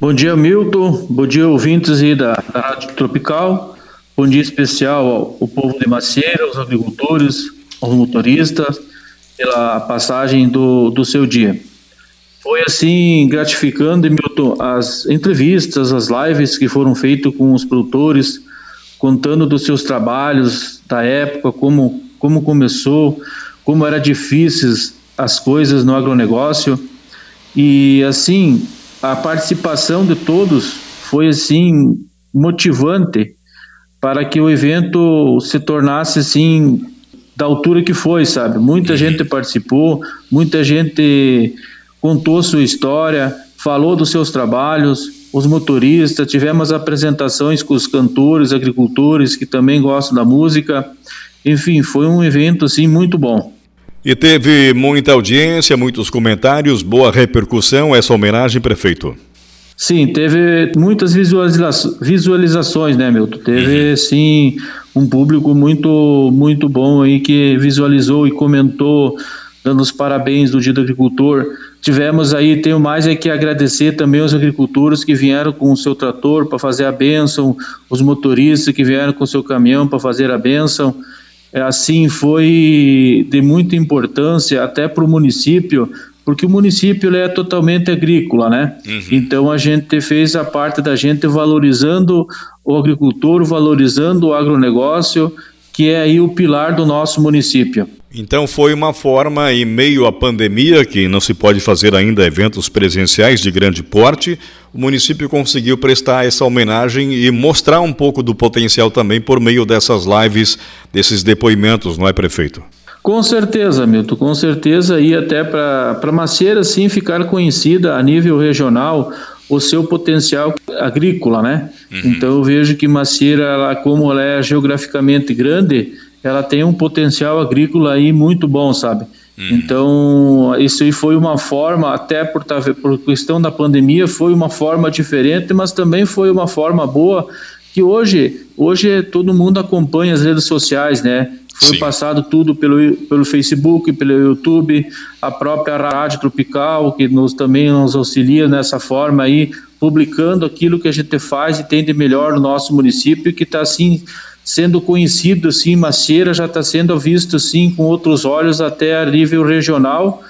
Bom dia, Milton. Bom dia, ouvintes da, da Rádio Tropical. Bom dia especial ao, ao povo de Macieira, aos agricultores, aos motoristas, pela passagem do, do seu dia. Foi assim gratificando, Milton, as entrevistas, as lives que foram feitas com os produtores, contando dos seus trabalhos, da época, como, como começou, como era difíceis as coisas no agronegócio. E assim, a participação de todos foi assim motivante para que o evento se tornasse assim da altura que foi, sabe? Muita gente participou, muita gente contou sua história, falou dos seus trabalhos, os motoristas, tivemos apresentações com os cantores, agricultores que também gostam da música. Enfim, foi um evento assim muito bom. E teve muita audiência, muitos comentários, boa repercussão essa homenagem, prefeito. Sim, teve muitas visualiza visualizações, né, Milton? Teve, uhum. sim, um público muito, muito bom aí que visualizou e comentou, dando os parabéns do Dia do Agricultor. Tivemos aí, tenho mais é que agradecer também aos agricultores que vieram com o seu trator para fazer a bênção, os motoristas que vieram com o seu caminhão para fazer a bênção. É, assim, foi de muita importância até para o município, porque o município é totalmente agrícola, né? Uhum. Então a gente fez a parte da gente valorizando o agricultor, valorizando o agronegócio, que é aí o pilar do nosso município. Então foi uma forma, em meio à pandemia, que não se pode fazer ainda eventos presenciais de grande porte, o município conseguiu prestar essa homenagem e mostrar um pouco do potencial também por meio dessas lives, desses depoimentos, não é, prefeito? Com certeza, Milton, com certeza, e até para Macieira, sim, ficar conhecida a nível regional o seu potencial agrícola, né? Uhum. Então eu vejo que Macieira, ela, como ela é geograficamente grande, ela tem um potencial agrícola aí muito bom, sabe? Uhum. Então, isso aí foi uma forma, até por, tá, por questão da pandemia, foi uma forma diferente, mas também foi uma forma boa que hoje, hoje todo mundo acompanha as redes sociais, né? Foi Sim. passado tudo pelo, pelo Facebook, pelo YouTube, a própria Rádio Tropical, que nos, também nos auxilia nessa forma aí, publicando aquilo que a gente faz e tem de melhor no nosso município, que está assim sendo conhecido assim, Macieira já está sendo visto assim com outros olhos até a nível regional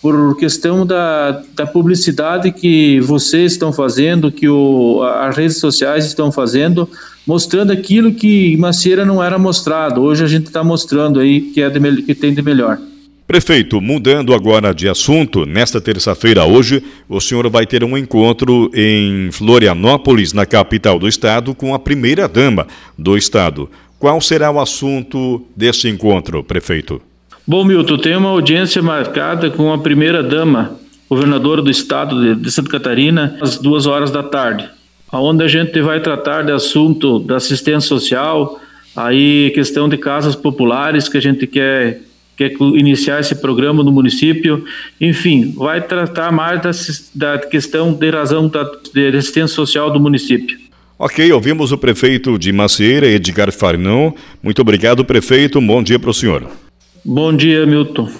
por questão da, da publicidade que vocês estão fazendo, que o, as redes sociais estão fazendo, mostrando aquilo que Macieira não era mostrado. Hoje a gente está mostrando aí que, é de, que tem de melhor. Prefeito, mudando agora de assunto, nesta terça-feira hoje, o senhor vai ter um encontro em Florianópolis, na capital do estado, com a primeira-dama do estado. Qual será o assunto deste encontro, prefeito? Bom, Milton, tem uma audiência marcada com a primeira-dama, governadora do estado de, Santa Catarina, às duas horas da tarde, onde a gente vai tratar de assunto da assistência social, aí questão de casas populares que a gente quer quer iniciar esse programa no município, enfim, vai tratar mais da, da questão de razão da de assistência social do município. Ok, ouvimos o prefeito de Macieira, Edgar Farnão. Muito obrigado, prefeito. Bom dia para o senhor. Bom dia, Milton.